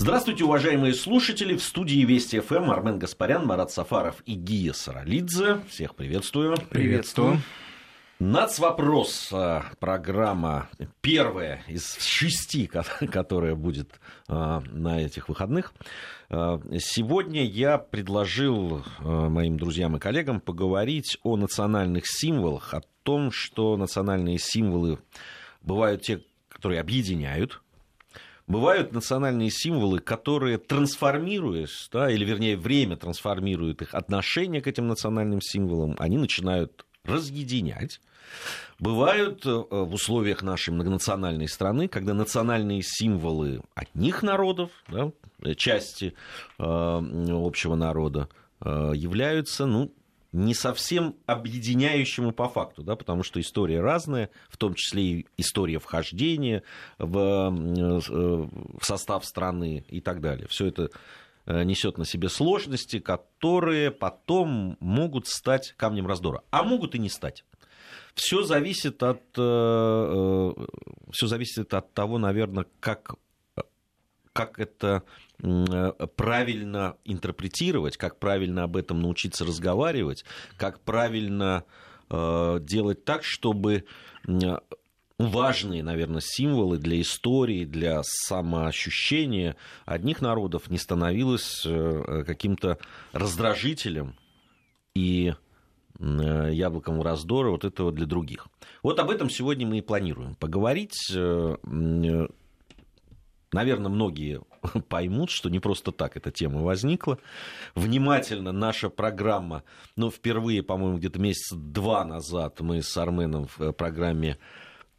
Здравствуйте, уважаемые слушатели. В студии Вести ФМ Армен Гаспарян, Марат Сафаров и Гия Саралидзе. Всех приветствую. Приветствую. Нацвопрос. А, программа первая из шести, которая будет а, на этих выходных. А, сегодня я предложил моим друзьям и коллегам поговорить о национальных символах, о том, что национальные символы бывают те, которые объединяют, Бывают национальные символы, которые, трансформируясь, да, или вернее время трансформирует их отношение к этим национальным символам, они начинают разъединять. Бывают э, в условиях нашей многонациональной страны, когда национальные символы одних народов, да, части э, общего народа, э, являются ну, не совсем объединяющему по факту, да, потому что история разная, в том числе и история вхождения в, э, в состав страны и так далее. Все это э, несет на себе сложности, которые потом могут стать камнем раздора, а могут и не стать. Все зависит от, э, все зависит от того, наверное, как, как это правильно интерпретировать, как правильно об этом научиться разговаривать, как правильно э, делать так, чтобы важные, наверное, символы для истории, для самоощущения одних народов не становилось э, каким-то раздражителем и яблоком раздора вот этого для других. Вот об этом сегодня мы и планируем поговорить. Наверное, многие поймут, что не просто так эта тема возникла. Внимательно наша программа, ну, впервые, по-моему, где-то месяца два назад мы с Арменом в программе,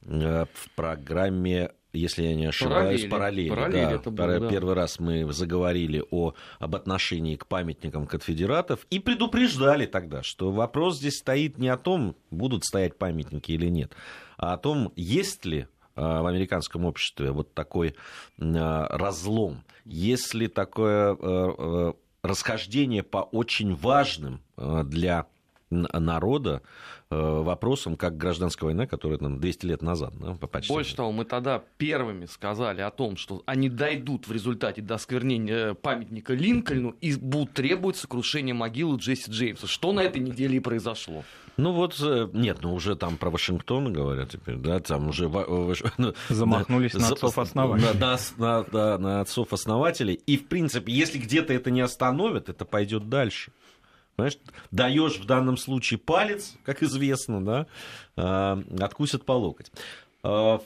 э, в программе если я не ошибаюсь, параллели. параллели, да. это было, да. Первый раз мы заговорили о, об отношении к памятникам конфедератов и предупреждали тогда, что вопрос здесь стоит не о том, будут стоять памятники или нет, а о том, есть ли Э, в американском обществе вот такой э, разлом, если такое э, расхождение по очень важным для народа вопросом, как гражданская война, которая там 200 лет назад. Да, почти. Больше того, мы тогда первыми сказали о том, что они дойдут в результате до осквернения памятника Линкольну и будут требовать сокрушения могилы Джесси Джеймса. Что на этой неделе и произошло. Ну вот, э, нет, ну уже там про Вашингтон говорят теперь, да, там уже... Ну, Замахнулись на, отцов-основателей. На, на, на, на отцов-основателей. И, в принципе, если где-то это не остановит, это пойдет дальше. Понимаешь, даешь в данном случае палец, как известно, да, а, откусят по локоть. А,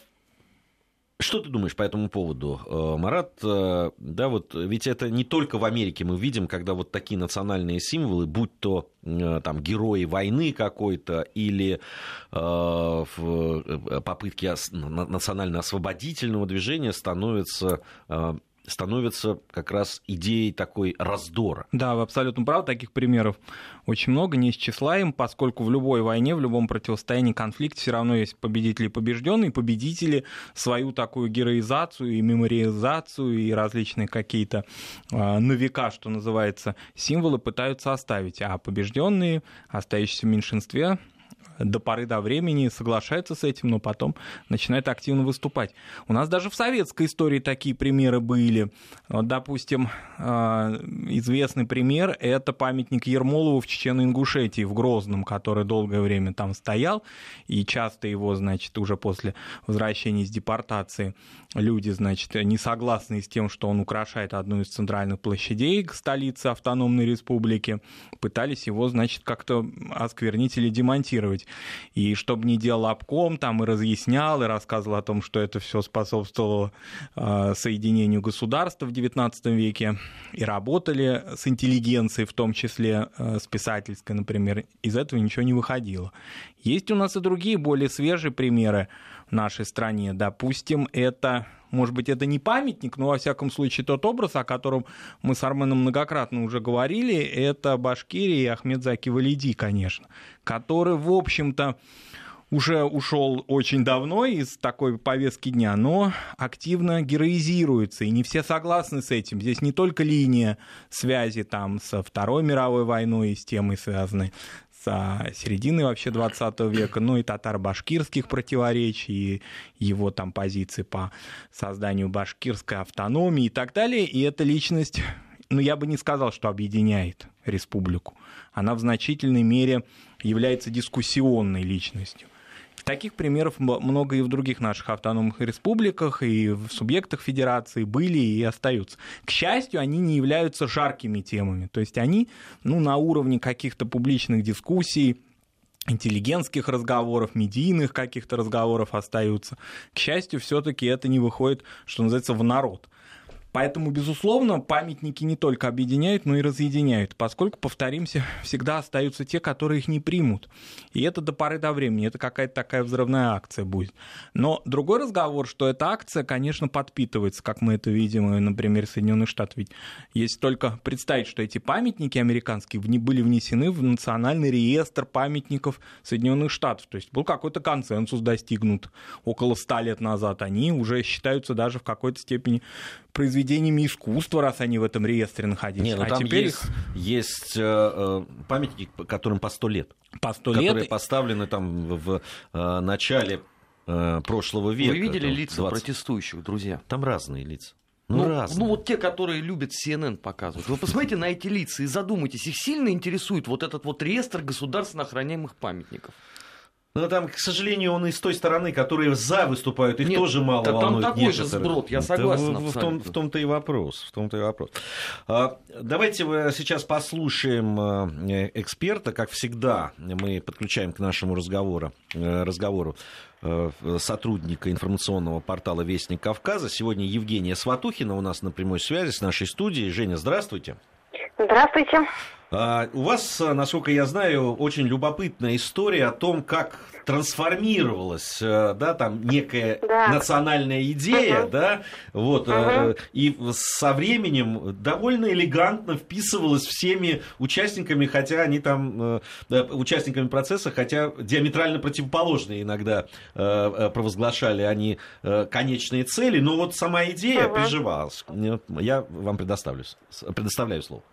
что ты думаешь по этому поводу, э, Марат? Э, да, вот ведь это не только в Америке мы видим, когда вот такие национальные символы, будь то э, там герои войны какой-то или э, попытки национально-освободительного движения становятся становится как раз идеей такой раздора. Да, вы абсолютно правы, таких примеров очень много, не исчислаем, поскольку в любой войне, в любом противостоянии, конфликте все равно есть победители и побежденные, победители свою такую героизацию и мемориализацию и различные какие-то э, на века, что называется, символы пытаются оставить, а побежденные, остающиеся в меньшинстве, до поры до времени соглашается с этим, но потом начинает активно выступать. У нас даже в советской истории такие примеры были. Вот, допустим, а, известный пример – это памятник Ермолову в Чечено-Ингушетии в Грозном, который долгое время там стоял, и часто его, значит, уже после возвращения из депортации люди, значит, не согласны с тем, что он украшает одну из центральных площадей столицы автономной республики, пытались его, значит, как-то осквернить или демонтировать. И чтобы не делал обком, там и разъяснял, и рассказывал о том, что это все способствовало э, соединению государства в XIX веке, и работали с интеллигенцией, в том числе э, с писательской, например, из этого ничего не выходило. Есть у нас и другие более свежие примеры нашей стране. Допустим, это может быть, это не памятник, но, во всяком случае, тот образ, о котором мы с Арменом многократно уже говорили, это Башкирия и Ахмед Заки Валиди, конечно, который, в общем-то, уже ушел очень давно из такой повестки дня, но активно героизируется, и не все согласны с этим. Здесь не только линия связи там со Второй мировой войной и с темой связанной с середины вообще 20 века, ну и татаро-башкирских противоречий, и его там позиции по созданию башкирской автономии и так далее. И эта личность, ну я бы не сказал, что объединяет республику. Она в значительной мере является дискуссионной личностью. Таких примеров много и в других наших автономных республиках, и в субъектах федерации были и остаются. К счастью, они не являются жаркими темами. То есть они ну, на уровне каких-то публичных дискуссий, интеллигентских разговоров, медийных каких-то разговоров остаются. К счастью, все-таки это не выходит, что называется, в народ. Поэтому, безусловно, памятники не только объединяют, но и разъединяют, поскольку, повторимся, всегда остаются те, которые их не примут. И это до поры до времени, это какая-то такая взрывная акция будет. Но другой разговор, что эта акция, конечно, подпитывается, как мы это видим, например, Соединенных Штатов. Ведь если только представить, что эти памятники американские были внесены в национальный реестр памятников Соединенных Штатов. То есть был какой-то консенсус достигнут около ста лет назад. Они уже считаются даже в какой-то степени произведениями искусства, раз они в этом реестре находились. Нет, ну а там теперь есть, есть э, э, памятники, которым по сто лет. По сто лет. Которые поставлены там в, в э, начале э, прошлого века. Вы видели там, лица 20... протестующих, друзья? Там разные лица. Ну, ну, разные. ну вот те, которые любят CNN показывать. Вы посмотрите на эти лица и задумайтесь, их сильно интересует вот этот вот реестр государственно охраняемых памятников. Но там, к сожалению, он и с той стороны, которые за выступают, их Нет, тоже мало да, волнует. Там такой некоторых. же сброд, я согласен. Да, в, в, том, в том-то и вопрос. В том-то и вопрос. А, давайте сейчас послушаем э, эксперта. Как всегда, мы подключаем к нашему разговору, э, разговору э, сотрудника информационного портала «Вестник Кавказа». Сегодня Евгения Сватухина у нас на прямой связи с нашей студией. Женя, здравствуйте. Здравствуйте. А, у вас, насколько я знаю, очень любопытная история о том, как трансформировалась, э, да, там некая да. национальная идея, угу. да, вот, угу. и со временем довольно элегантно вписывалась всеми участниками, хотя они там, э, участниками процесса, хотя диаметрально противоположные иногда провозглашали они конечные цели, но вот сама идея угу. приживалась. Я вам предоставлю, предоставляю слово.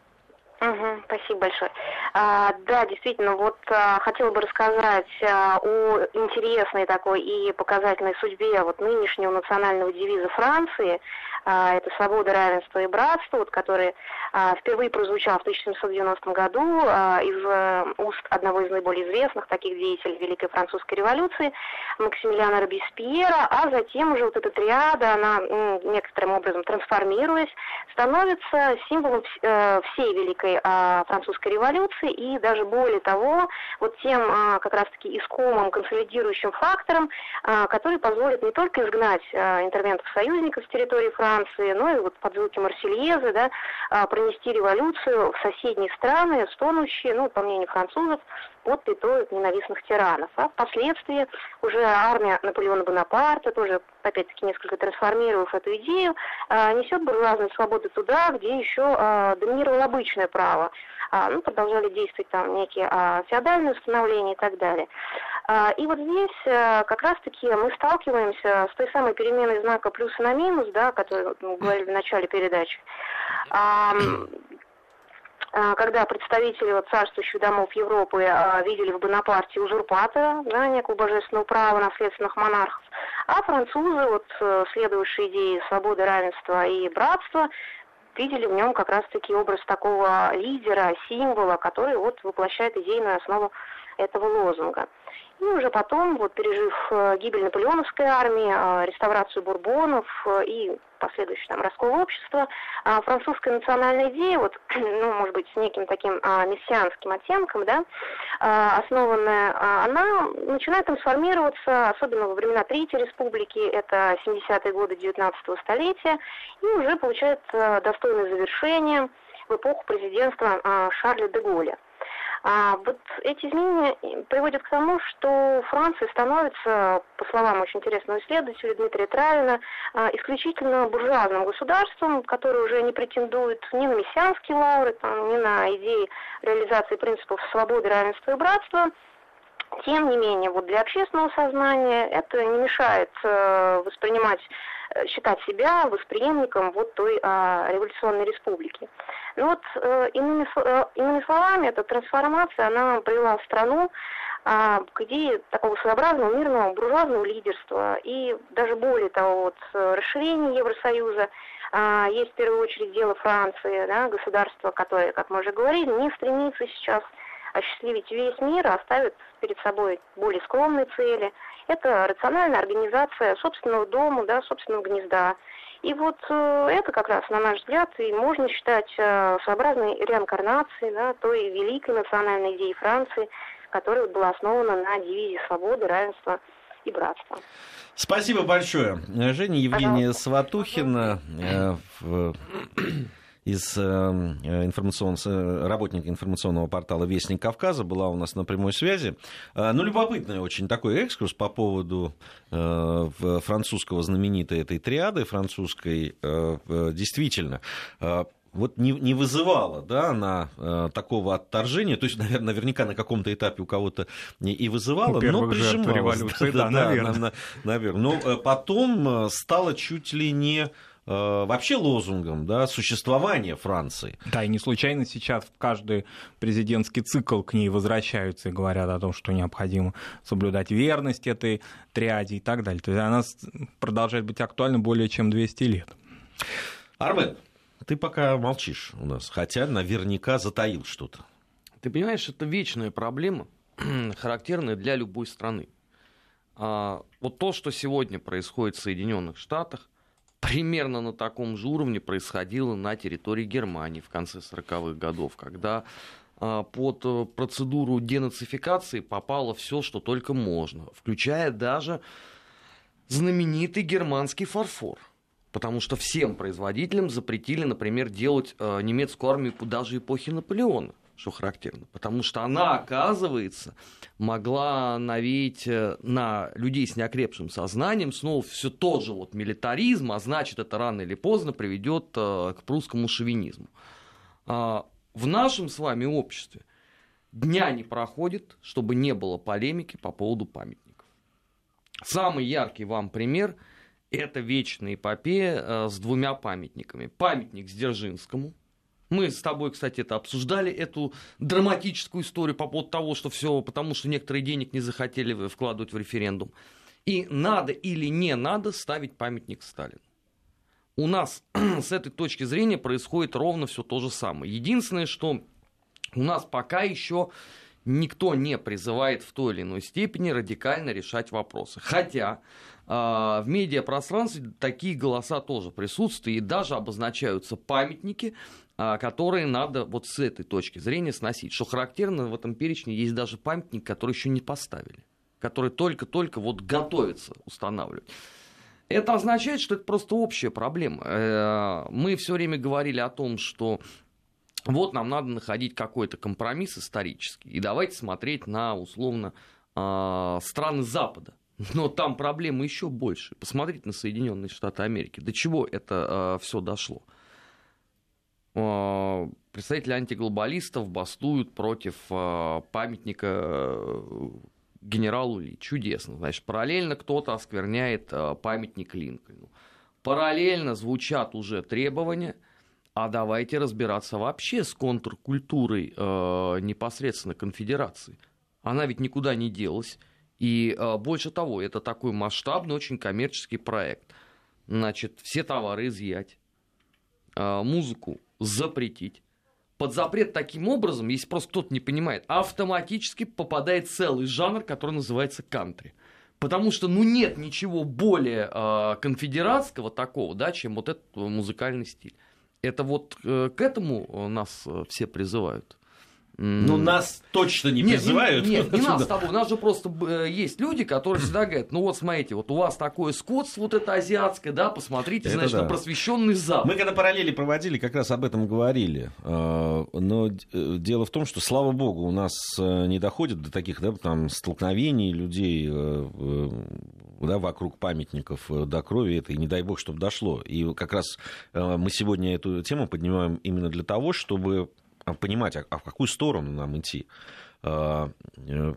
Угу, спасибо большое. А, да, действительно, вот а, хотела бы рассказать а, о интересной такой и показательной судьбе вот нынешнего национального девиза Франции. А, это «Свобода, равенство и братство», вот, который а, впервые прозвучал в 1790 году а, из э, уст одного из наиболее известных таких деятелей Великой Французской революции Максимилиана Робеспьера, а затем уже вот эта триада, она некоторым образом трансформируясь, становится символом э, всей Великой Французской революции и даже более того, вот тем как раз-таки искомым консолидирующим фактором, который позволит не только изгнать интервентов союзников с территории Франции, но и вот под звуки Марсельезы, да, пронести революцию в соседние страны, стонущие, ну, по мнению французов, от пятой ненавистных тиранов. А впоследствии уже армия Наполеона Бонапарта, тоже, опять-таки, несколько трансформировав эту идею, а, несет буржуазную свободу туда, где еще а, доминировало обычное право. А, ну, продолжали действовать там некие феодальные установления и так далее. И вот здесь как раз-таки мы сталкиваемся с той самой переменой знака плюс на минус, да, о которой мы говорили в начале передачи. А, когда представители вот, царствующих домов Европы а, видели в Бонапарте узурпатора, да, некого божественного права наследственных монархов, а французы, вот, э, следующие идеи свободы, равенства и братства, видели в нем как раз-таки образ такого лидера, символа, который вот воплощает идейную основу этого лозунга. И уже потом, вот пережив э, гибель наполеоновской армии, э, реставрацию бурбонов э, и последующий там раскол общества, французская национальная идея, вот, ну, может быть, с неким таким мессианским оттенком, да, основанная, она начинает трансформироваться, особенно во времена Третьей Республики, это 70-е годы 19-го столетия, и уже получает достойное завершение в эпоху президентства Шарля де Голля. А вот эти изменения приводят к тому, что Франция становится, по словам очень интересного исследователя Дмитрия Травина, а, исключительно буржуазным государством, которое уже не претендует ни на мессианские лауры, там, ни на идеи реализации принципов свободы, равенства и братства. Тем не менее, вот для общественного сознания это не мешает э, воспринимать считать себя восприемником вот той а, революционной республики. Ну вот, э, иными, э, иными словами, эта трансформация, она привела страну а, к идее такого своеобразного мирного буржуазного лидерства и даже более того, вот, расширение Евросоюза, а, есть в первую очередь дело Франции, да, государство, которое, как мы уже говорили, не стремится сейчас осчастливить весь мир, а ставит перед собой более скромные цели. Это рациональная организация собственного дома, да, собственного гнезда. И вот э, это как раз, на наш взгляд, и можно считать э, своеобразной реинкарнацией да, той великой национальной идеи Франции, которая была основана на девизе свободы, равенства и братства. Спасибо большое. Женя Евгения Пожалуйста. Сватухина э, в из э, информационного, работника информационного портала «Вестник Кавказа» была у нас на прямой связи. Э, ну, любопытный очень такой экскурс по поводу э, французского знаменитой этой триады, французской, действительно вот не, не вызывала да, она э, такого отторжения, то есть, наверное, наверняка на каком-то этапе у кого-то и вызывала, но прижималась. революции, да, да, да, наверное. На, наверное. Но потом стало чуть ли не Э, вообще лозунгом да, существования Франции. Да, и не случайно сейчас в каждый президентский цикл к ней возвращаются и говорят о том, что необходимо соблюдать верность этой триаде и так далее. То есть она продолжает быть актуальна более чем 200 лет. Армен, ты пока молчишь у нас, хотя наверняка затаил что-то. Ты понимаешь, это вечная проблема, характерная для любой страны. А, вот то, что сегодня происходит в Соединенных Штатах, примерно на таком же уровне происходило на территории Германии в конце 40-х годов, когда а, под э, процедуру денацификации попало все, что только можно, включая даже знаменитый германский фарфор. Потому что всем производителям запретили, например, делать э, немецкую армию даже эпохи Наполеона что характерно, потому что она, оказывается, могла навеять э, на людей с неокрепшим сознанием снова все тот же вот милитаризм, а значит, это рано или поздно приведет э, к прусскому шовинизму. А, в нашем с вами обществе дня не проходит, чтобы не было полемики по поводу памятников. Самый яркий вам пример – это вечная эпопея э, с двумя памятниками. Памятник Сдержинскому – мы с тобой, кстати, это обсуждали, эту драматическую историю по поводу того, что все, потому что некоторые денег не захотели вкладывать в референдум. И надо или не надо ставить памятник Сталину. У нас с этой точки зрения происходит ровно все то же самое. Единственное, что у нас пока еще никто не призывает в той или иной степени радикально решать вопросы. Хотя э, в медиапространстве такие голоса тоже присутствуют, и даже обозначаются памятники, которые надо вот с этой точки зрения сносить. Что характерно, в этом перечне есть даже памятник, который еще не поставили, который только-только вот готовится устанавливать. Это означает, что это просто общая проблема. Э, мы все время говорили о том, что вот нам надо находить какой-то компромисс исторический, и давайте смотреть на, условно, а, страны Запада. Но там проблемы еще больше. Посмотрите на Соединенные Штаты Америки. До чего это а, все дошло? Э, представители антиглобалистов бастуют против э, памятника э, генералу Ли. Чудесно. Значит, параллельно кто-то оскверняет памятник Линкольну. Параллельно звучат уже требования, а давайте разбираться вообще с контркультурой э, непосредственно конфедерации. Она ведь никуда не делась. И э, больше того, это такой масштабный, очень коммерческий проект. Значит, все товары изъять, э, музыку запретить. Под запрет таким образом, если просто кто-то не понимает, автоматически попадает целый жанр, который называется кантри. Потому что, ну, нет ничего более э, конфедератского такого, да, чем вот этот музыкальный стиль. Это вот э, к этому э, нас э, все призывают. Ну, нас точно не нет, призывают. Нет, не нас с тобой. У нас же просто э, есть люди, которые всегда говорят, ну вот смотрите, вот у вас такое скотство вот это азиатское, да, посмотрите, это значит, да. на просвещенный Запад. Мы когда параллели проводили, как раз об этом говорили. А, но э, дело в том, что, слава богу, у нас э, не доходит до таких да, там, столкновений людей да, вокруг памятников до крови это, и не дай бог, чтобы дошло. И как раз мы сегодня эту тему поднимаем именно для того, чтобы понимать, а, а в какую сторону нам идти. А, э,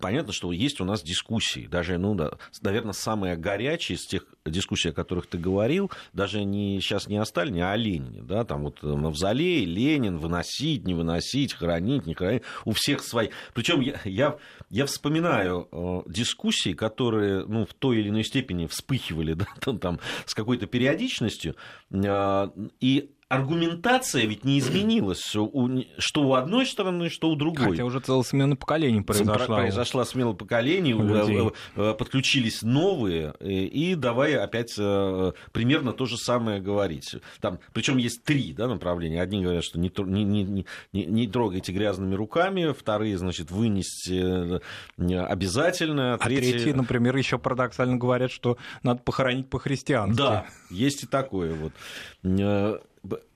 понятно, что есть у нас дискуссии, даже, ну, да, наверное, самые горячие из тех дискуссий, о которых ты говорил, даже не, сейчас не о Сталине, а о Ленине, да, там вот Мавзолей, Ленин, выносить, не выносить, хранить, не хранить, у всех свои. Причем я, я, я вспоминаю э, дискуссии, которые, ну, в той или иной степени вспыхивали, да, там, там с какой-то периодичностью, э, и аргументация ведь не изменилась, что у одной стороны, что у другой. Хотя уже целая смена поколений произошла. Произошла смена поколений, э, э, подключились новые, э, и давай опять примерно то же самое говорить. Там, причем есть три да, направления. Одни говорят, что не, не, не, не, не трогайте грязными руками, вторые, значит, вынести обязательно. А третьи... третьи, например, еще парадоксально говорят, что надо похоронить по-христиански. Да, есть и такое вот.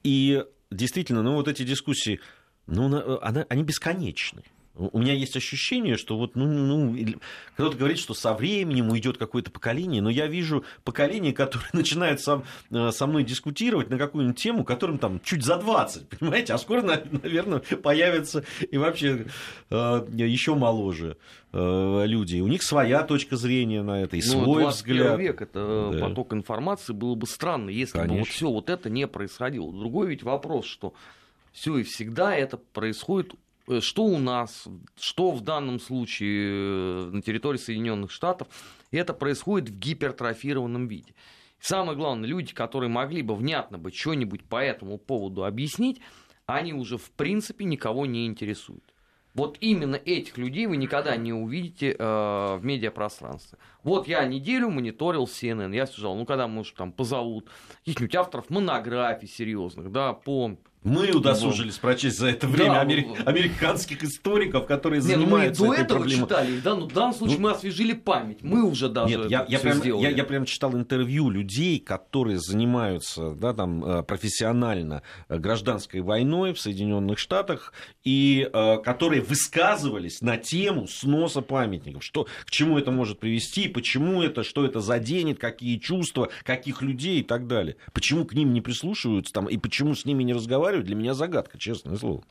И действительно, ну вот эти дискуссии, ну, она, они бесконечны. У меня есть ощущение, что вот, ну, ну, кто-то говорит, что со временем уйдет какое-то поколение, но я вижу поколение, которое начинает со, э, со мной дискутировать на какую-нибудь тему, которым там чуть за 20, понимаете, а скоро, наверное, появятся и вообще э, еще моложе э, люди. У них своя точка зрения на это и ну, свой взгляд. век это да. поток информации было бы странно, если Конечно. бы вот все вот это не происходило. Другой ведь вопрос, что все и всегда это происходит что у нас, что в данном случае э, на территории Соединенных Штатов, это происходит в гипертрофированном виде. Самое главное, люди, которые могли бы внятно бы что-нибудь по этому поводу объяснить, они уже в принципе никого не интересуют. Вот именно этих людей вы никогда не увидите э, в медиапространстве. Вот я неделю мониторил CNN, я сказал, ну когда, может, там позовут каких-нибудь авторов монографий серьезных, да, по мы удосужились прочесть за это время да, амери... американских историков, которые не, занимаются ну мы этой до этого проблемой. читали, да, но в данном случае ну, мы освежили память. Мы уже даже Нет, я, я, прям, я, я прям читал интервью людей, которые занимаются да, там, э, профессионально э, гражданской войной в Соединенных Штатах и э, которые высказывались на тему сноса памятников, что, к чему это может привести, почему это, что это заденет, какие чувства, каких людей и так далее. Почему к ним не прислушиваются там, и почему с ними не разговаривают для меня загадка, честное слово.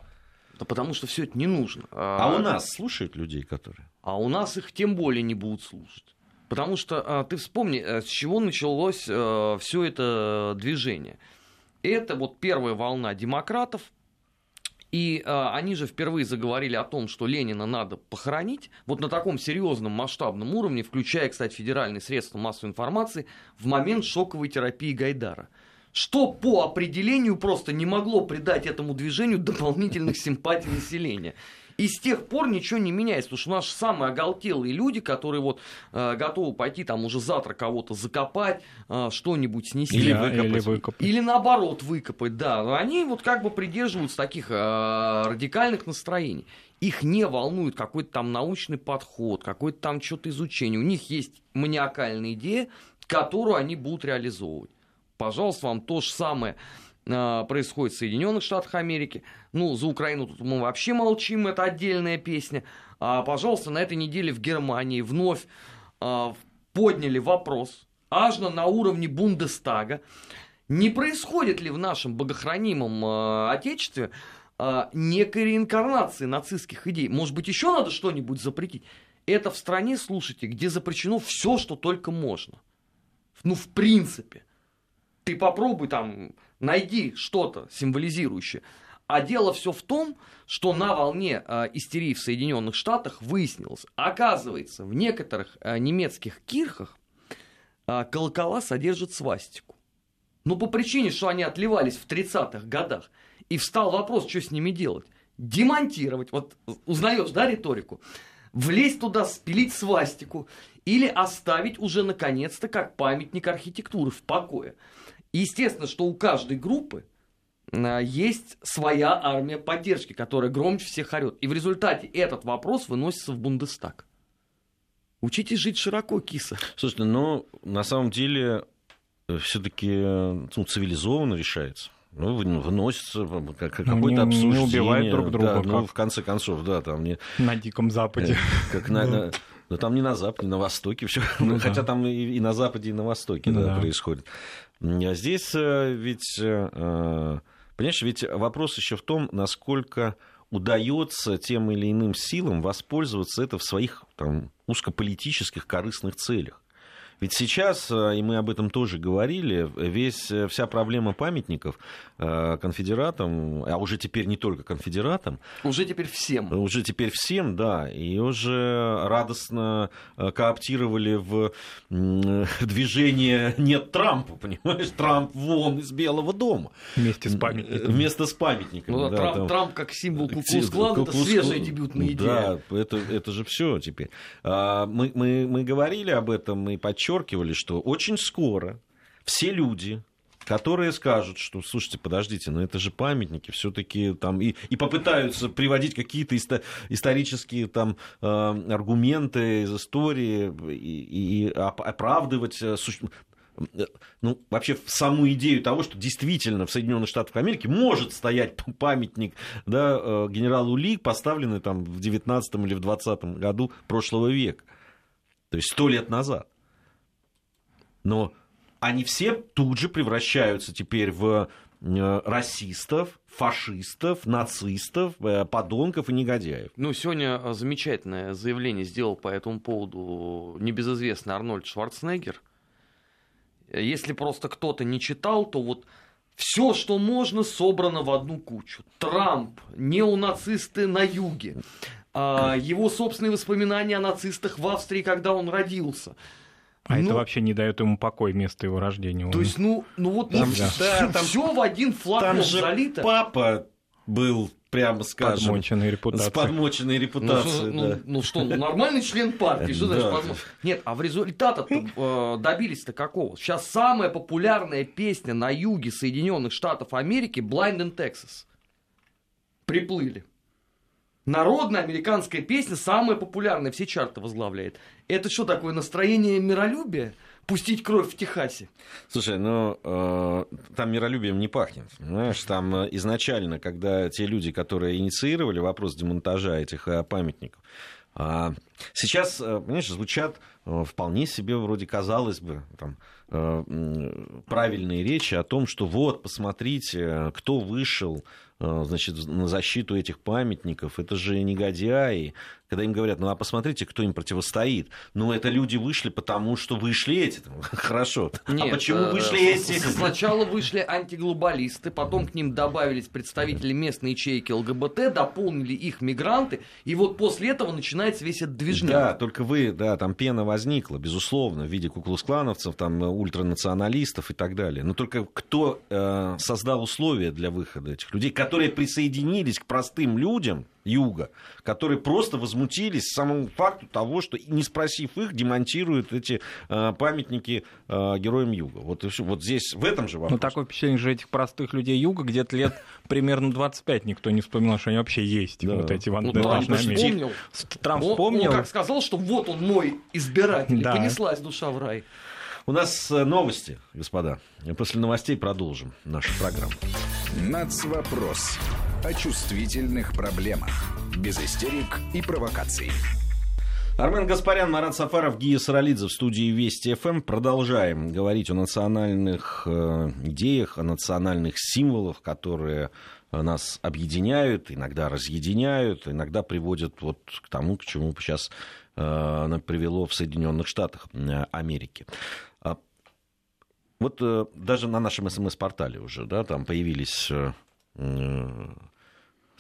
Да потому что все это не нужно. А, а у нас слушают людей, которые? А у нас их тем более не будут слушать. Потому что а, ты вспомни, э, с чего началось а, э, все это движение. Это вот первая волна демократов, и а, они же впервые заговорили о том, что Ленина надо похоронить, вот на таком серьезном масштабном уровне, включая, кстати, федеральные средства массовой информации, в момент шоковой терапии Гайдара что по определению просто не могло придать этому движению дополнительных симпатий населения. И с тех пор ничего не меняется, потому что у нас самые оголтелые люди, которые вот э, готовы пойти там уже завтра кого-то закопать, э, что-нибудь снести. Или выкопать. Или, выкопать. или наоборот выкопать, да. Они вот как бы придерживаются таких э, радикальных настроений. Их не волнует какой-то там научный подход, какой-то там что-то изучение. У них есть маниакальная идея, которую они будут реализовывать. Пожалуйста, вам то же самое происходит в Соединенных Штатах Америки. Ну, за Украину тут мы вообще молчим, это отдельная песня. А, пожалуйста, на этой неделе в Германии вновь а, подняли вопрос, аж на уровне Бундестага, не происходит ли в нашем богохранимом а, Отечестве а, некой реинкарнации нацистских идей? Может быть, еще надо что-нибудь запретить? Это в стране, слушайте, где запрещено все, что только можно. Ну, в принципе ты попробуй там, найди что-то символизирующее. А дело все в том, что на волне э, истерии в Соединенных Штатах выяснилось, оказывается, в некоторых э, немецких кирхах э, колокола содержат свастику. Ну, по причине, что они отливались в 30-х годах. И встал вопрос, что с ними делать. Демонтировать, вот узнаешь, да, риторику? Влезть туда, спилить свастику или оставить уже наконец-то как памятник архитектуры в покое. Естественно, что у каждой группы а, есть своя армия поддержки, которая громче всех орет. И в результате этот вопрос выносится в Бундестаг. Учитесь жить широко, киса. Слушайте, но ну, на самом деле э, все-таки ну, цивилизованно решается. Ну, выносится ну, какое-то ну, обсуждение. Не убивают друг друга. Да, ну, в конце концов, да, там не... На Диком Западе. Э, как на, но там не на Западе, на Востоке все. Ну, Хотя да. там и, и на Западе, и на Востоке да. Да, происходит. А здесь э, ведь, э, понимаешь, ведь вопрос еще в том, насколько удается тем или иным силам воспользоваться это в своих там, узкополитических корыстных целях. Ведь сейчас, э, и мы об этом тоже говорили, весь, э, вся проблема памятников э, конфедератам, а уже теперь не только конфедератам. Уже теперь всем. Уже теперь всем, да. И уже радостно кооптировали в движение «Нет Трампа», понимаешь? Трамп вон из Белого дома. Вместе с памятником. Вместе с памятником. Ну, да, Трамп, там... Трамп как символ Куклус-клана, это свежая дебютная идея. Да, это, это же все теперь. А, мы, мы, мы говорили об этом, мы подчеркивали, подчеркивали, что очень скоро все люди, которые скажут, что, слушайте, подождите, но это же памятники, все-таки там и, и попытаются приводить какие-то исто- исторические там э, аргументы из истории и, и оправдывать э, ну, вообще саму идею того, что действительно в Соединенных Штатах Америки может стоять памятник да, э, генералу Ли, поставленный там в 19 или в 20 году прошлого века, то есть сто лет назад. Но они все тут же превращаются теперь в э, расистов, фашистов, нацистов, э, подонков и негодяев. Ну, сегодня э, замечательное заявление сделал по этому поводу небезызвестный Арнольд Шварценеггер. Если просто кто-то не читал, то вот все, что можно, собрано в одну кучу. Трамп, неонацисты на юге, а, его собственные воспоминания о нацистах в Австрии, когда он родился – а ну, это вообще не дает ему покой место его рождения. То есть, ну, ну вот там, да, там все в один флаг там же залито. Папа был прямо скажем. Подмоченной репутацией. С подмоченной репутацией, ну, да. ну, ну что, ну нормальный член партии, что значит подмоч... Нет, а в результате э, добились-то какого? Сейчас самая популярная песня на юге Соединенных Штатов Америки Blind in Texas. Приплыли. Народная американская песня самая популярная, все чарты возглавляет. Это что такое, настроение миролюбия? Пустить кровь в Техасе. Слушай, ну э, там миролюбием не пахнет. Знаешь, там э, изначально, когда те люди, которые инициировали вопрос демонтажа этих э, памятников, э, сейчас, понимаешь, звучат э, вполне себе, вроде казалось бы, там, правильные речи о том, что вот, посмотрите, кто вышел значит, на защиту этих памятников. Это же негодяи. Когда им говорят, ну а посмотрите, кто им противостоит. Ну это люди вышли, потому что вышли эти. Хорошо. А Нет, а почему э, вышли эти? Сначала вышли антиглобалисты, потом к ним добавились представители местной ячейки ЛГБТ, дополнили их мигранты, и вот после этого начинается весь этот движняк. Да, только вы, да, там пена возникла, безусловно, в виде куклус-клановцев, там, ультранационалистов и так далее. Но только кто э, создал условия для выхода этих людей, которые присоединились к простым людям юга, которые просто возмутились самому факту того, что, не спросив их, демонтируют эти э, памятники э, героям юга. Вот, и все. вот здесь, в этом же вопрос. Ну, такое впечатление же этих простых людей юга где-то лет примерно 25 никто не вспоминал, что они вообще есть, да. вот эти ну, Трамп вспомнил. Трамп вспомнил. Он, как сказал, что вот он мой избиратель, да. понеслась душа в рай. У нас э, новости, господа. После новостей продолжим нашу программу. Нацвопрос. О чувствительных проблемах. Без истерик и провокаций. Армен Гаспарян, Марат Сафаров, Гия Саралидзе в студии Вести ФМ. Продолжаем говорить о национальных э, идеях, о национальных символах, которые нас объединяют, иногда разъединяют, иногда приводят вот к тому, к чему сейчас э, привело в Соединенных Штатах э, Америки. А вот даже на нашем СМС-портале уже, да, там появились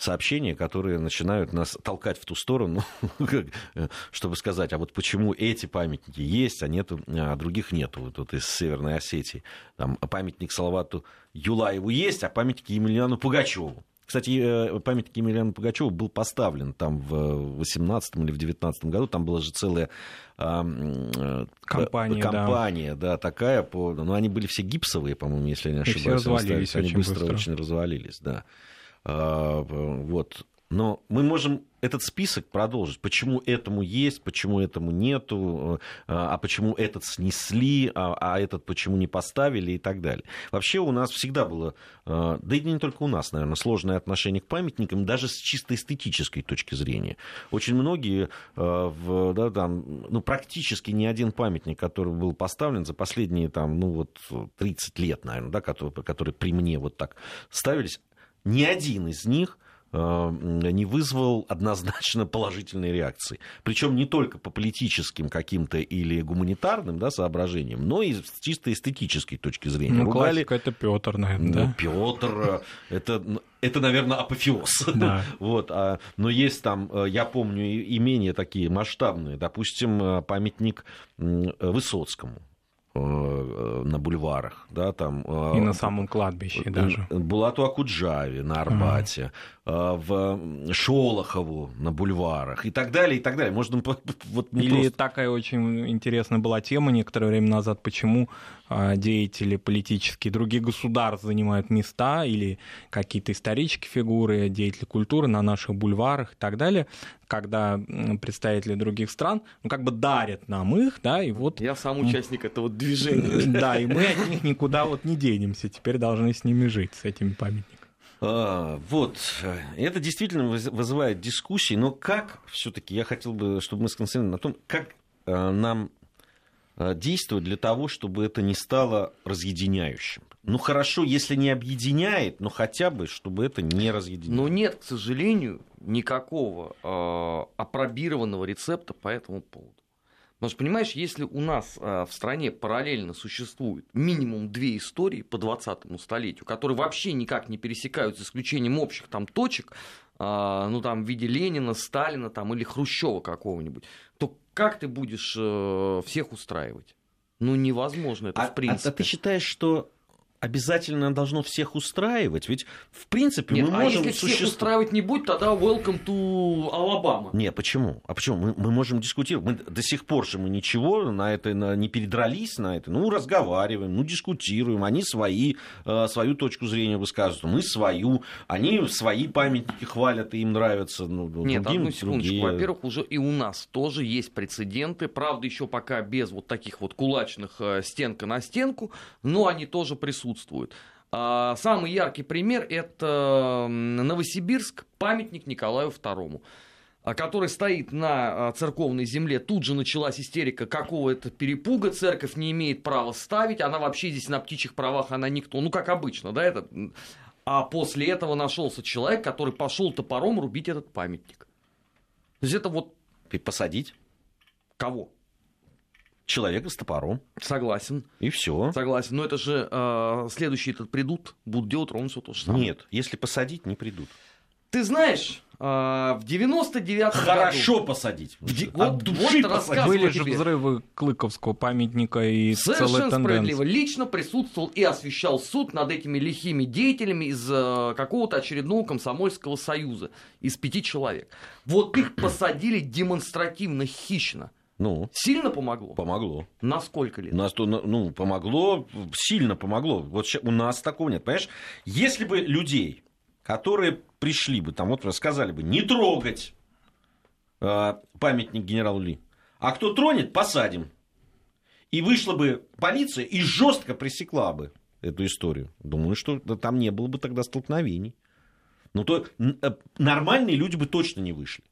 сообщения, которые начинают нас толкать в ту сторону, чтобы сказать, а вот почему эти памятники есть, а, нету, а других нету, вот, вот из Северной Осетии. Там памятник Салавату Юлаеву есть, а памятник Емельяну Пугачеву. Кстати, памятник Емельяну Пугачеву был поставлен там в 18 или в 19 году. Там была же целая компания, компания да. да, такая. По, ну, они были все гипсовые, по-моему, если я не ошибаюсь. И все развалились Они быстро, быстро очень развалились, да. А, вот. Но мы можем этот список продолжить. Почему этому есть, почему этому нету, а, а почему этот снесли, а, а этот почему не поставили и так далее. Вообще у нас всегда было, а, да и не только у нас, наверное, сложное отношение к памятникам, даже с чисто эстетической точки зрения. Очень многие, в, да, там, ну, практически ни один памятник, который был поставлен за последние там, ну, вот 30 лет, наверное, да, которые, которые при мне вот так ставились, ни один из них не вызвал однозначно положительной реакции. Причем не только по политическим каким-то или гуманитарным да, соображениям, но и с чисто эстетической точки зрения. Ну, Ругали... классика это Петр, наверное, ну, да? Петр, это, это, наверное, апофеоз. Да. вот, а, но есть там, я помню, и менее такие масштабные, допустим, памятник Высоцкому Э, на бульварах, да, там... Э, И на самом кладбище даже. Булату Акуджаве на Арбате. В Шолохову на бульварах и так далее, и так далее. Можно вот Или просто... такая очень интересная была тема некоторое время назад, почему деятели политические других государств занимают места или какие-то исторические фигуры, деятели культуры на наших бульварах и так далее когда представители других стран, ну, как бы дарят нам их, да, и вот... Я сам участник этого движения. Да, и мы от них никуда вот не денемся, теперь должны с ними жить, с этими памятниками. А, вот, это действительно вызывает дискуссии, но как все-таки я хотел бы, чтобы мы сконцентрировались на том, как а, нам а, действовать для того, чтобы это не стало разъединяющим ну хорошо, если не объединяет, но хотя бы, чтобы это не разъединяет. Но нет, к сожалению, никакого э, апробированного рецепта по этому поводу. Потому что, понимаешь, если у нас э, в стране параллельно существует минимум две истории по 20-му столетию, которые вообще никак не пересекаются, за исключением общих там точек, э, ну там в виде Ленина, Сталина там, или Хрущева какого-нибудь, то как ты будешь э, всех устраивать? Ну, невозможно это а, в принципе. А, а ты считаешь, что обязательно должно всех устраивать. Ведь, в принципе, Нет, мы а можем... если всех существ... устраивать не будет, тогда welcome to Alabama. Не, почему? А почему? Мы, мы можем дискутировать. Мы до сих пор же мы ничего на это на, не передрались на это. Ну, разговариваем, ну, дискутируем. Они свои, э, свою точку зрения высказывают. Мы свою. Они свои памятники хвалят, и им нравятся. Ну, Нет, другим, одну секундочку. Другие... Во-первых, уже и у нас тоже есть прецеденты. Правда, еще пока без вот таких вот кулачных э, стенка на стенку, но они тоже присутствуют присутствуют. А, самый яркий пример – это Новосибирск, памятник Николаю II а, который стоит на а, церковной земле, тут же началась истерика какого-то перепуга, церковь не имеет права ставить, она вообще здесь на птичьих правах, она никто, ну как обычно, да, это... А после этого нашелся человек, который пошел топором рубить этот памятник. То есть это вот... И посадить? Кого? Человека с топором. Согласен. И все. Согласен. Но это же э, следующие этот придут, будут делать ровно все то же самое. Нет, если посадить, не придут. Ты знаешь, э, в 99-м Хорошо году... посадить. В... От души вот посадить. Были же взрывы Клыковского памятника и Совершенно справедливо. Лично присутствовал и освещал суд над этими лихими деятелями из э, какого-то очередного комсомольского союза. Из пяти человек. Вот их посадили демонстративно хищно. Ну, Сильно помогло? Помогло. На сколько лет? Нас, ну, помогло, сильно помогло. Вот у нас такого нет. Понимаешь, если бы людей, которые пришли бы, там вот сказали бы, не трогать э, памятник генералу Ли, а кто тронет, посадим. И вышла бы полиция и жестко пресекла бы эту историю. Думаю, что там не было бы тогда столкновений. Ну, то э, нормальные люди бы точно не вышли.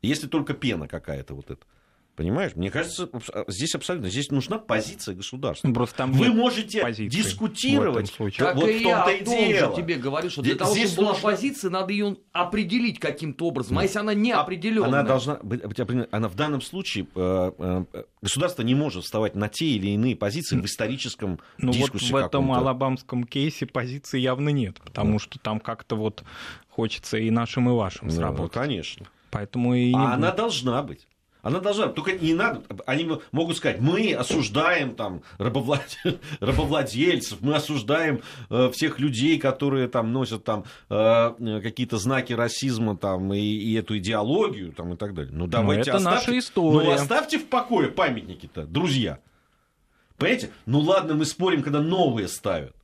Если только пена какая-то вот эта. Понимаешь? Мне кажется, здесь абсолютно здесь нужна позиция государства. Ну, просто там Вы можете дискутировать. В как вот и я о том дело. же тебе говорю, что для здесь того, чтобы была позиция, надо ее определить каким-то образом. А если она не определенная? Она должна быть она в данном случае э, э, государство не может вставать на те или иные позиции в историческом ну, дискуссии. Вот в этом алабамском кейсе позиции явно нет, потому что там как-то вот хочется и нашим, и вашим сработать. Ну, конечно. Поэтому и а она должна быть. Она должна, только не надо, они могут сказать, мы осуждаем там рабовлад... рабовладельцев, мы осуждаем э, всех людей, которые там носят там э, какие-то знаки расизма там и, и эту идеологию там и так далее. Ну давайте это оставьте, наша история. Ну оставьте в покое памятники-то, друзья. Понимаете? Ну ладно, мы спорим, когда новые ставят.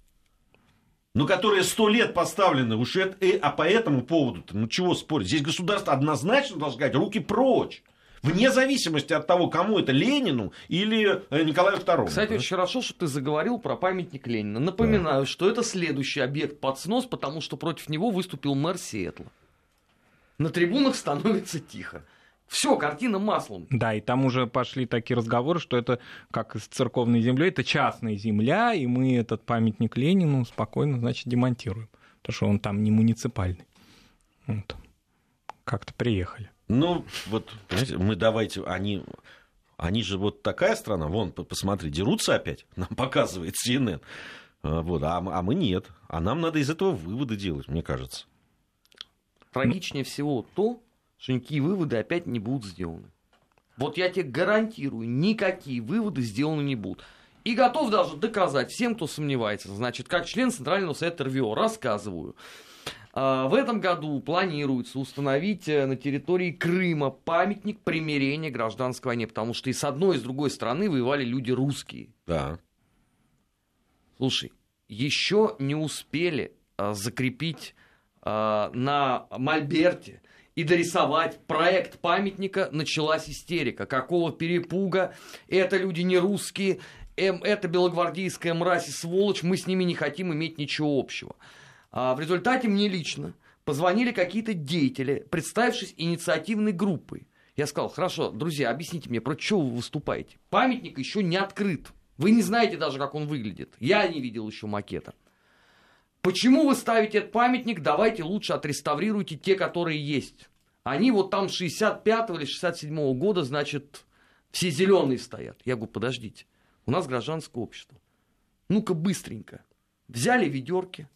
Но которые сто лет поставлены, уж это, э, а по этому поводу, ну чего спорить? Здесь государство однозначно должно сказать, руки прочь. Вне зависимости от того, кому это Ленину или э, Николаю II. Кстати, очень хорошо, что ты заговорил про памятник Ленина. Напоминаю, да. что это следующий объект под снос, потому что против него выступил мэр Сиэтла. На трибунах становится тихо. Все, картина маслом. Да, и там уже пошли такие разговоры, что это как с церковной землей, это частная земля, и мы этот памятник Ленину спокойно, значит, демонтируем, потому что он там не муниципальный. Вот. Как-то приехали. Ну, вот, понимаете, мы давайте, они, они же вот такая страна, вон, посмотри, дерутся опять, нам показывает CNN. А, вот, а, а мы нет. А нам надо из этого выводы делать, мне кажется. Трагичнее всего то, что никакие выводы опять не будут сделаны. Вот я тебе гарантирую, никакие выводы сделаны не будут. И готов даже доказать всем, кто сомневается. Значит, как член Центрального совета РВО рассказываю. А, в этом году планируется установить э, на территории Крыма памятник примирения гражданской войне, потому что и с одной, и с другой стороны воевали люди русские. Да. Слушай, еще не успели а, закрепить а, на Мольберте и дорисовать проект памятника, началась истерика. Какого перепуга? Это люди не русские, эм, это белогвардейская мразь и сволочь, мы с ними не хотим иметь ничего общего. А в результате мне лично позвонили какие-то деятели, представившись инициативной группой. Я сказал, хорошо, друзья, объясните мне, про что вы выступаете? Памятник еще не открыт. Вы не знаете даже, как он выглядит. Я не видел еще макета. Почему вы ставите этот памятник? Давайте лучше отреставрируйте те, которые есть. Они вот там 65 или 67 года, значит, все зеленые стоят. Я говорю, подождите, у нас гражданское общество. Ну-ка быстренько. Взяли ведерки,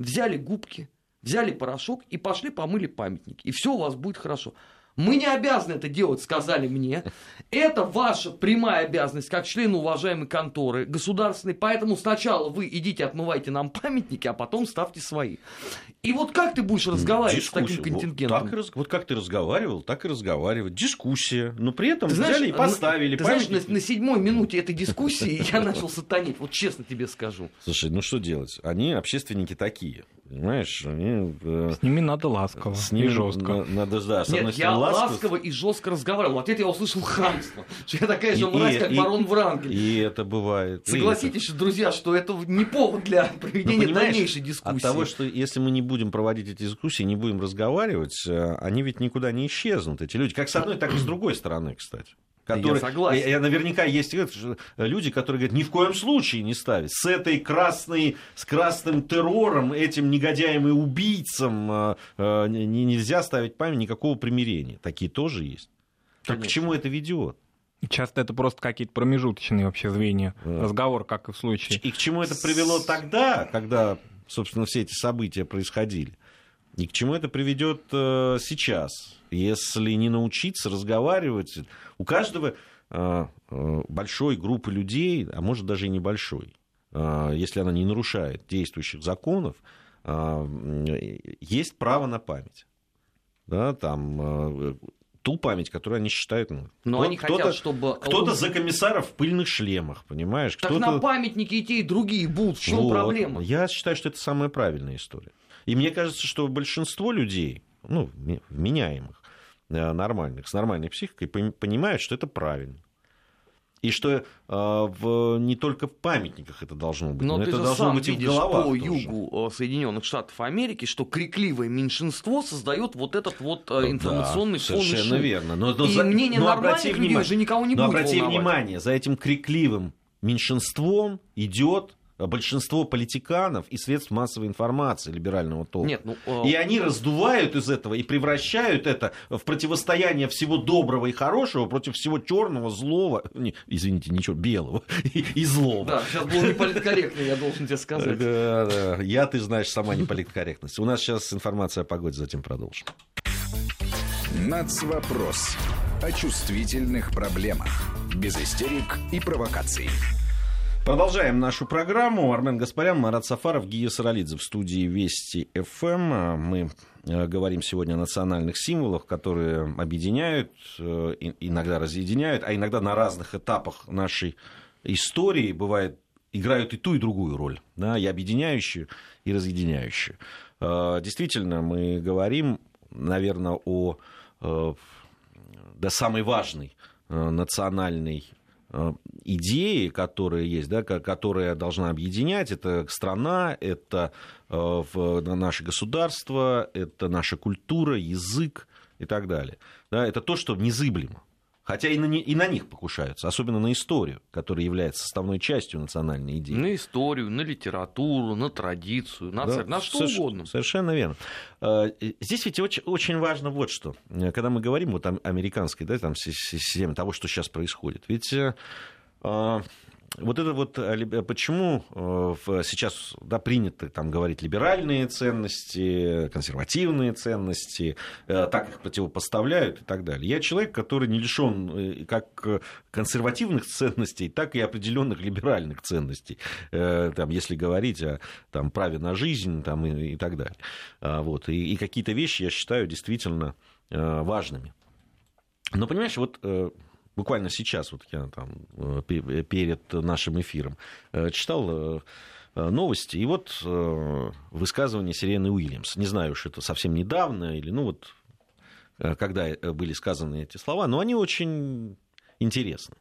взяли губки, взяли порошок и пошли помыли памятники. И все у вас будет хорошо. Мы не обязаны это делать, сказали мне. Это ваша прямая обязанность, как член уважаемой конторы государственной. Поэтому сначала вы идите отмывайте нам памятники, а потом ставьте свои. И вот как ты будешь разговаривать Дискуссия. с таким контингентом? Вот, так вот как ты разговаривал, так и разговаривать. Дискуссия. Но при этом ты взяли знаешь, и поставили ты памятники. знаешь, на, на седьмой минуте этой дискуссии я начал сатанить. Вот честно тебе скажу. Слушай, ну что делать? Они общественники такие. Понимаешь, они... Э, с ними надо ласково с ними и жестко. Надо, да, с Нет, я ласково... ласково и жестко разговаривал. В ответ я услышал хамство. Что я такая же мразь, как барон Врангель. И это бывает. Согласитесь, это... друзья, что это не повод для проведения ну, дальнейшей дискуссии. От того, что если мы не будем проводить эти дискуссии, не будем разговаривать, э, они ведь никуда не исчезнут, эти люди. Как с одной, так и с другой стороны, кстати. Которые, я согласен. Я, наверняка есть люди, которые говорят, ни в коем случае не ставить. С этой красной, с красным террором, этим негодяям и убийцам э, э, нельзя ставить память никакого примирения. Такие тоже есть. Так к чему это ведет? Часто это просто какие-то промежуточные вообще звенья. Да. Разговор, как и в случае. И к чему это привело тогда, когда, собственно, все эти события происходили? И к чему это приведет э, сейчас, если не научиться разговаривать? У каждого э, э, большой группы людей, а может даже и небольшой, если она не нарушает действующих законов, есть право на память. Да, там ту память, которую они считают. Ну, Но они хотят, чтобы... Кто-то за комиссаров в пыльных шлемах, понимаешь? Так на памятники и те, и другие будут. В чем вот. проблема? Я считаю, что это самая правильная история. И мне кажется, что большинство людей, ну, вменяемых, э, нормальных, с нормальной психикой, понимают, что это правильно. И что э, в, не только в памятниках это должно быть, но, но это должно быть и в головах по тоже. югу э, Соединенных Штатов Америки, что крикливое меньшинство создает вот этот вот э, информационный да, фон. Совершенно шум. верно. Но, но, и за, мнение но нормальных людей внимание, уже никого не но будет обрати волновать. внимание, за этим крикливым меньшинством идет большинство политиканов и средств массовой информации либерального толка. Нет, ну, э... И они раздувают из этого и превращают это в противостояние всего доброго и хорошего против всего черного, злого, не, извините, ничего, белого и, и злого. Да, сейчас было неполиткорректно, я должен тебе сказать. Да, да. Я, ты знаешь, сама неполиткорректность. У нас сейчас информация о погоде, затем продолжим. Нацвопрос. О чувствительных проблемах. Без истерик и провокаций. Продолжаем нашу программу. Армен Гаспарян, Марат Сафаров, Гия Саралидзе в студии Вести ФМ. Мы э, говорим сегодня о национальных символах, которые объединяют, э, иногда разъединяют, а иногда на разных этапах нашей истории бывает играют и ту, и другую роль, да, и объединяющую, и разъединяющую. Э, действительно, мы говорим, наверное, о да, самой важной национальной Э, идеи, которые есть, да, которая должна объединять, это страна, это э, наше государство, это наша культура, язык и так далее. Да, это то, что незыблемо. Хотя и на, не- и на них покушаются, особенно на историю, которая является составной частью национальной идеи. На историю, на литературу, на традицию, на Да, церковь, на что соверш- угодно. Совершенно верно. Э, Здесь ведь очень, очень важно вот что. Э, Когда мы говорим вот о американской да, там, си- си- системе того, что сейчас происходит. Ведь э, вот это вот э, либ- почему э, сейчас да, принято там, говорить либеральные ценности, консервативные ценности, э, так их противопоставляют и так далее. Я человек, который не лишен э, как э, консервативных ценностей, так и определенных либеральных ценностей, Э, там, если говорить о там, праве на жизнь там, и, и так далее. А, Вот. И, и какие-то вещи я считаю действительно э, важными. Но понимаешь, вот э, буквально сейчас, вот я там э, пе- перед нашим эфиром э, читал э, э, новости, и вот э, высказывание Сирены Уильямс. Не знаю уж это совсем недавно или, ну вот, э, когда э, были сказаны эти слова, но они очень интересны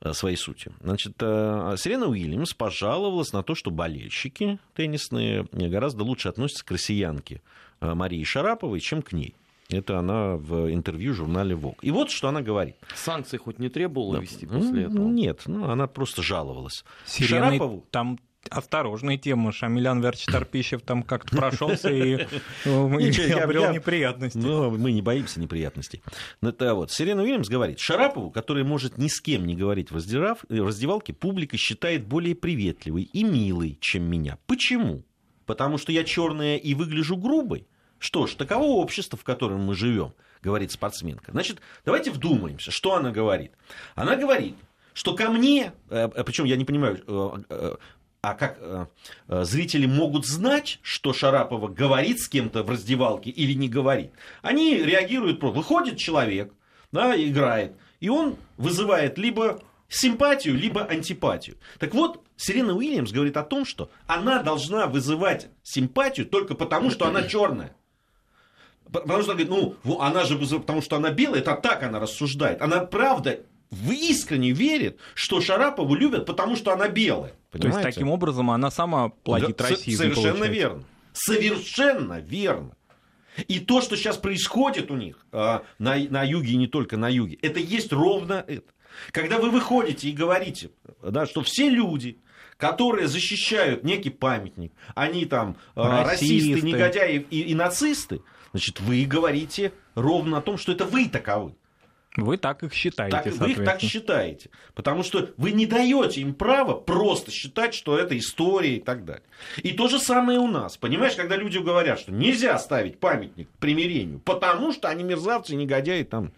э, своей сутью. Значит, э, Сирена Уильямс пожаловалась на то, что болельщики теннисные гораздо лучше относятся к россиянке э, Марии Шараповой, чем к ней. Это она в интервью в журнале Vogue. И вот что она говорит. Санкции хоть не требовала Да. вести после этого? Нет, ну, она просто жаловалась. Сиреной Шарапову? там осторожная тема. Шамилян Верч Тарпищев там как-то прошелся и э, и обрел я- неприятности. Но мы не боимся неприятностей. Ну, Это вот. Сирена Уильямс говорит, Шарапову, которая может ни с кем не говорить в, раздирав- в раздевалке, публика считает более приветливой и милой, чем меня. Почему? Потому что я черная и выгляжу грубой? Что ж, таково общество, в котором мы живем, говорит спортсменка. Значит, давайте вдумаемся, что она говорит. Она говорит, что ко мне, причем я не понимаю, э, э, а как э, э, зрители могут знать, что Шарапова говорит с кем-то в раздевалке или не говорит? Они реагируют просто. Выходит человек, да, играет, и он вызывает либо симпатию, либо антипатию. Так вот, Сирена Уильямс говорит о том, что она должна вызывать симпатию только потому, что она черная. Потому что она говорит, ну, она же, потому что она белая, это так она рассуждает. Она правда в искренне верит, что Шарапову любят, потому что она белая. То есть Понимаете? таким образом она сама плодит Да, со- Совершенно получается. верно. Совершенно верно. И то, что сейчас происходит у них а, на, на юге и не только на юге, это есть ровно это. Когда вы выходите и говорите, да, что все люди, которые защищают некий памятник, они там а, расисты, Расисты. негодяи и, и нацисты, значит, вы говорите ровно о том, что это вы таковы. Вы так их считаете, Так, вы их так считаете. Потому что вы не даете им права просто считать, что это история и так далее. И то же самое у нас. Понимаешь, когда люди говорят, что нельзя ставить памятник примирению, потому что они мерзавцы, негодяи там.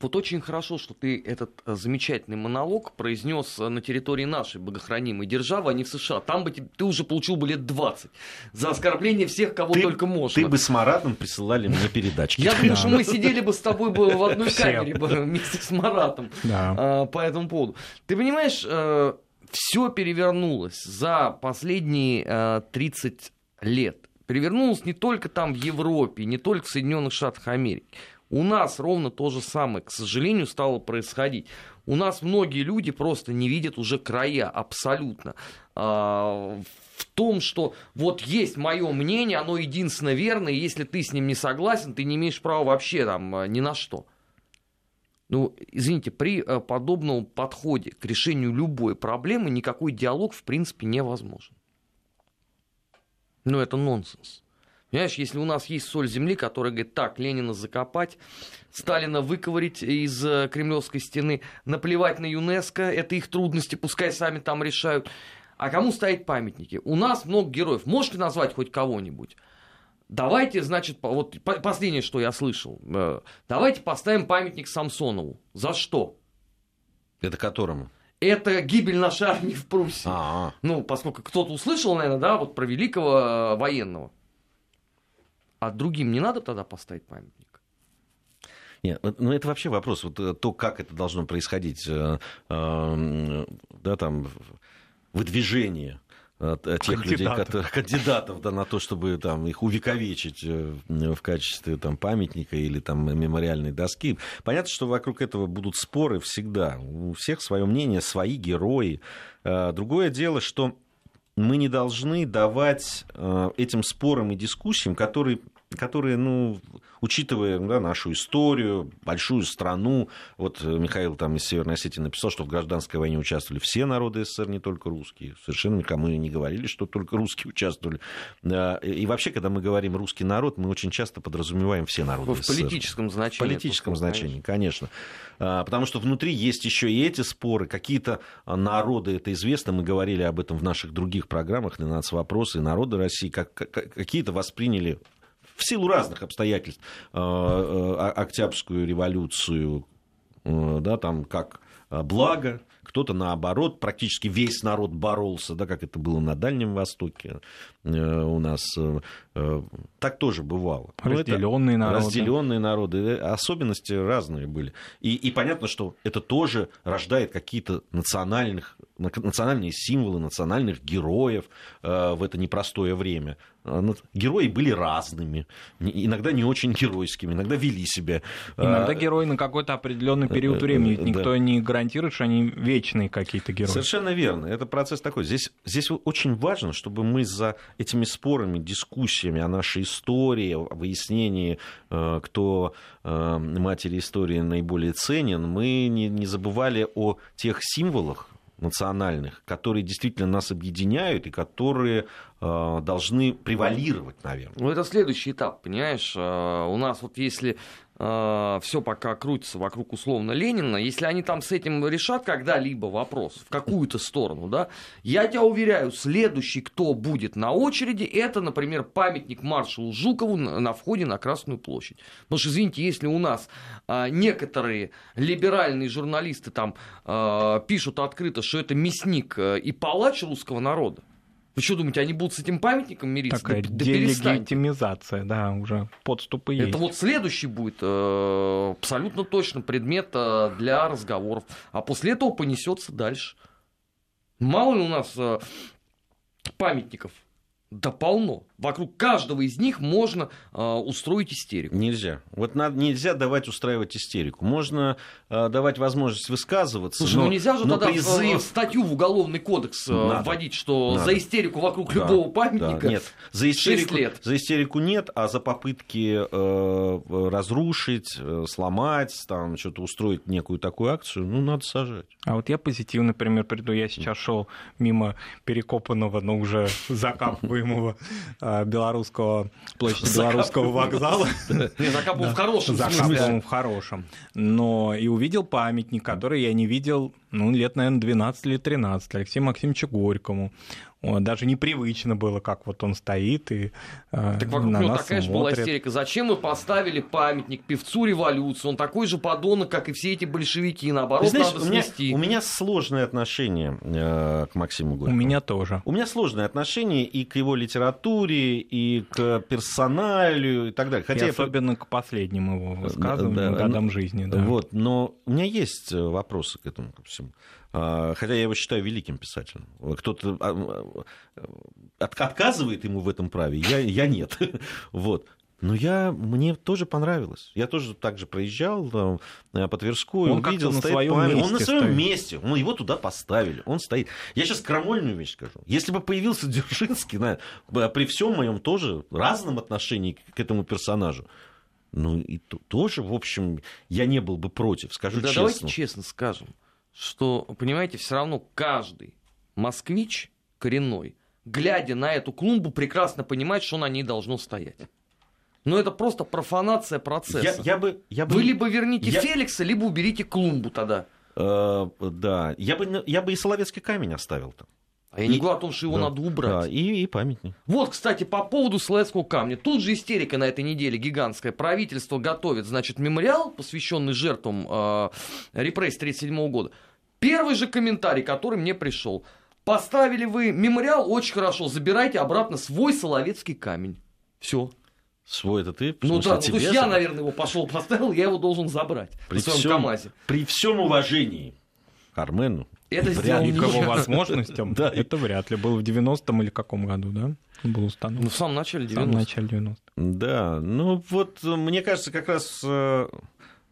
Вот очень хорошо, что ты этот э, замечательный монолог произнес э, на территории нашей богохранимой державы, а не в США. Там бы ты уже получил бы лет 20 за оскорбление всех, кого Ты- только можно. Ты бы с Маратом присылали мне передачки. Я думаю, что мы сидели бы с тобой бы в одной камере вместе с Маратом а, по этому поводу. Ты понимаешь, все перевернулось за последние а, 30 лет. Перевернулось не только там в Европе, не только в Соединенных Штатах Америки. У нас ровно то же самое, к сожалению, стало происходить. У нас многие люди просто не видят уже края абсолютно. А, в том, что вот есть мое мнение, оно единственно верное, и если ты с ним не согласен, ты не имеешь права вообще там а, ни на что. Ну, извините, при э, подобном подходе к решению любой проблемы никакой диалог в принципе невозможен. Ну, это нонсенс. Понимаешь, если у нас есть соль земли, которая говорит, так, Ленина закопать, Сталина выковырить из э, Кремлевской стены, наплевать на ЮНЕСКО, это их трудности, пускай сами там решают. А кому ставить памятники? У нас много героев. Можете назвать хоть кого-нибудь? Давайте, значит, вот по- последнее, что я слышал. э, Давайте поставим памятник Самсонову. За что? Это которому? Это гибель нашей армии в Пруссии. А, Ну, поскольку кто-то услышал, наверное, да, вот про великого э, военного. А другим не надо тогда поставить памятник? Нет, вот, ну это вообще вопрос, вот э, то, как это должно происходить, э, э, да, там, выдвижение э, тех людей, Кандидатов. которые, кандидатов да, на то, чтобы там, их увековечить в качестве там, памятника или там, мемориальной доски. Понятно, что вокруг этого будут споры всегда. У всех свое мнение, свои герои. Другое дело, что мы не должны давать э, этим спорам и дискуссиям, которые которые, ну, учитывая да, нашу историю, большую страну, вот Михаил там из Северной Осетии написал, что в гражданской войне участвовали все народы СССР, не только русские. Совершенно никому не говорили, что только русские участвовали. И вообще, когда мы говорим русский народ, мы очень часто подразумеваем все народы В политическом значении. В политическом значении, конечно. А, потому что внутри есть еще и эти споры. Какие-то народы, это известно, мы говорили об этом в наших других программах, на нацвопросы, народы России, как, какие-то восприняли в силу разных обстоятельств а, а, Октябрьскую революцию, да, там как благо, кто-то наоборот, практически весь народ боролся, да, как это было на Дальнем Востоке э, у нас. Э, э, так тоже бывало. Разделенные народы. Разделенные народы. Особенности разные были. И, и понятно, что это тоже рождает какие-то национальных, национальные символы, национальных героев в это непростое время. Ну, герои были разными, иногда не очень геройскими, иногда вели себя. Иногда а, герои на какой-то определенный период времени, ведь никто да. не гарантирует, что они вечные какие-то герои. Совершенно верно, это процесс такой. Здесь, здесь очень важно, чтобы мы за этими спорами, дискуссиями о нашей истории, о выяснении, э, кто э, матери истории наиболее ценен, мы не, не забывали о тех символах, национальных, которые действительно нас объединяют и которые э, должны превалировать, наверное. Ну, это следующий этап, понимаешь? Э, у нас вот если все пока крутится вокруг условно Ленина, если они там с этим решат когда-либо вопрос в какую-то сторону, да, я тебя уверяю, следующий, кто будет на очереди, это, например, памятник маршалу Жукову на, входе на Красную площадь. Потому что, извините, если у нас э, некоторые либеральные журналисты там э, пишут открыто, что это мясник э, и палач русского народа, вы что думаете, они будут с этим памятником мириться? Такая да, делегитимизация, да, уже подступы есть. Это вот следующий будет э, абсолютно точно предмет э, для разговоров. А после этого понесется дальше. Мало ли у нас э, памятников да полно. Вокруг каждого из них можно э, устроить истерику. Нельзя. Вот надо, нельзя давать устраивать истерику. Можно э, давать возможность высказываться. Слушай, но, ну нельзя же тогда призыв... статью в уголовный кодекс э, надо. вводить, что надо. за истерику вокруг да. любого памятника да. нет. За истерику, лет. За истерику нет, а за попытки э, разрушить, э, сломать, там что-то устроить некую такую акцию, ну надо сажать. А вот я позитивный пример приду. Я сейчас шел мимо перекопанного, но уже закапываемого называемого а, белорусского, площади белорусского вокзала. Закапывал в хорошем Закапывал в хорошем. Но и увидел памятник, который я не видел, ну, лет, наверное, 12 или 13, Алексею Максимовичу Горькому даже непривычно было, как вот он стоит и э, Так вокруг на него нас такая же была истерика. Зачем мы поставили памятник певцу революции? Он такой же подонок, как и все эти большевики. Наоборот, знаешь, надо у меня, снести. У меня сложное отношение э, к Максиму Горькому. У меня тоже. У меня сложное отношение и к его литературе, и к персоналию, и так далее. Хотя и особенно я... к последним его высказываниям, да, годам жизни. Да. Вот, но у меня есть вопросы к этому ко всему. А, хотя я его считаю великим писателем. Кто-то а, а, отказывает ему в этом праве, я, я нет. Вот. Но я, мне тоже понравилось. Я тоже так же проезжал там, э, по Тверскую, он увидел, на своем память. месте. Он на своем стоит. месте. Мы его туда поставили. Он стоит. Я сейчас крамольную вещь скажу. Если бы появился Дзержинский, на, при всем моем тоже разном отношении к этому персонажу, ну и то, тоже, в общем, я не был бы против, скажу да, честно. Давайте честно скажем что, понимаете, все равно каждый москвич коренной, глядя на эту клумбу, прекрасно понимает, что на ней должно стоять. Но это просто профанация процесса. Я, я бы, я бы... Вы либо верните я... Феликса, либо уберите клумбу тогда. Э, да, я бы, я бы и Соловецкий камень оставил там. А я и, не говорю о том, что его да, надо убрать. Да, и, и памятник. Вот, кстати, по поводу Соловецкого камня. Тут же истерика на этой неделе гигантская. Правительство готовит, значит, мемориал, посвященный жертвам э, репрессий 1937 года. Первый же комментарий, который мне пришел. Поставили вы мемориал, очень хорошо, забирайте обратно свой Соловецкий камень. Все. Свой это ты? Ну да, ну, то есть я, наверное, его пошел поставил, я его должен забрать при своем всем, КАМАЗе. При всем уважении Армену. Это вряд ли. к его возможностям. Да. Это вряд ли. Был в 90-м или каком году, да? Был установлен. Ну, в самом начале 90 В самом начале 90 Да, ну вот мне кажется, как раз э,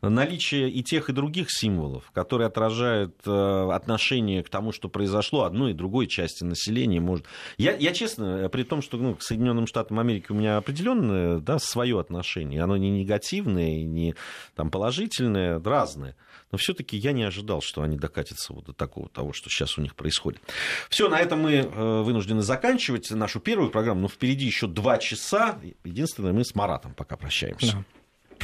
наличие и тех, и других символов, которые отражают э, отношение к тому, что произошло одной и другой части населения, может... Я, я честно, при том, что ну, к Соединенным Штатам Америки у меня определенное да, свое отношение, оно не негативное, не там, положительное, разное. Но все-таки я не ожидал, что они докатятся вот до такого того, что сейчас у них происходит. Все, на этом мы э, вынуждены заканчивать нашу первую программу, но впереди еще два часа. Единственное, мы с Маратом пока прощаемся. Да.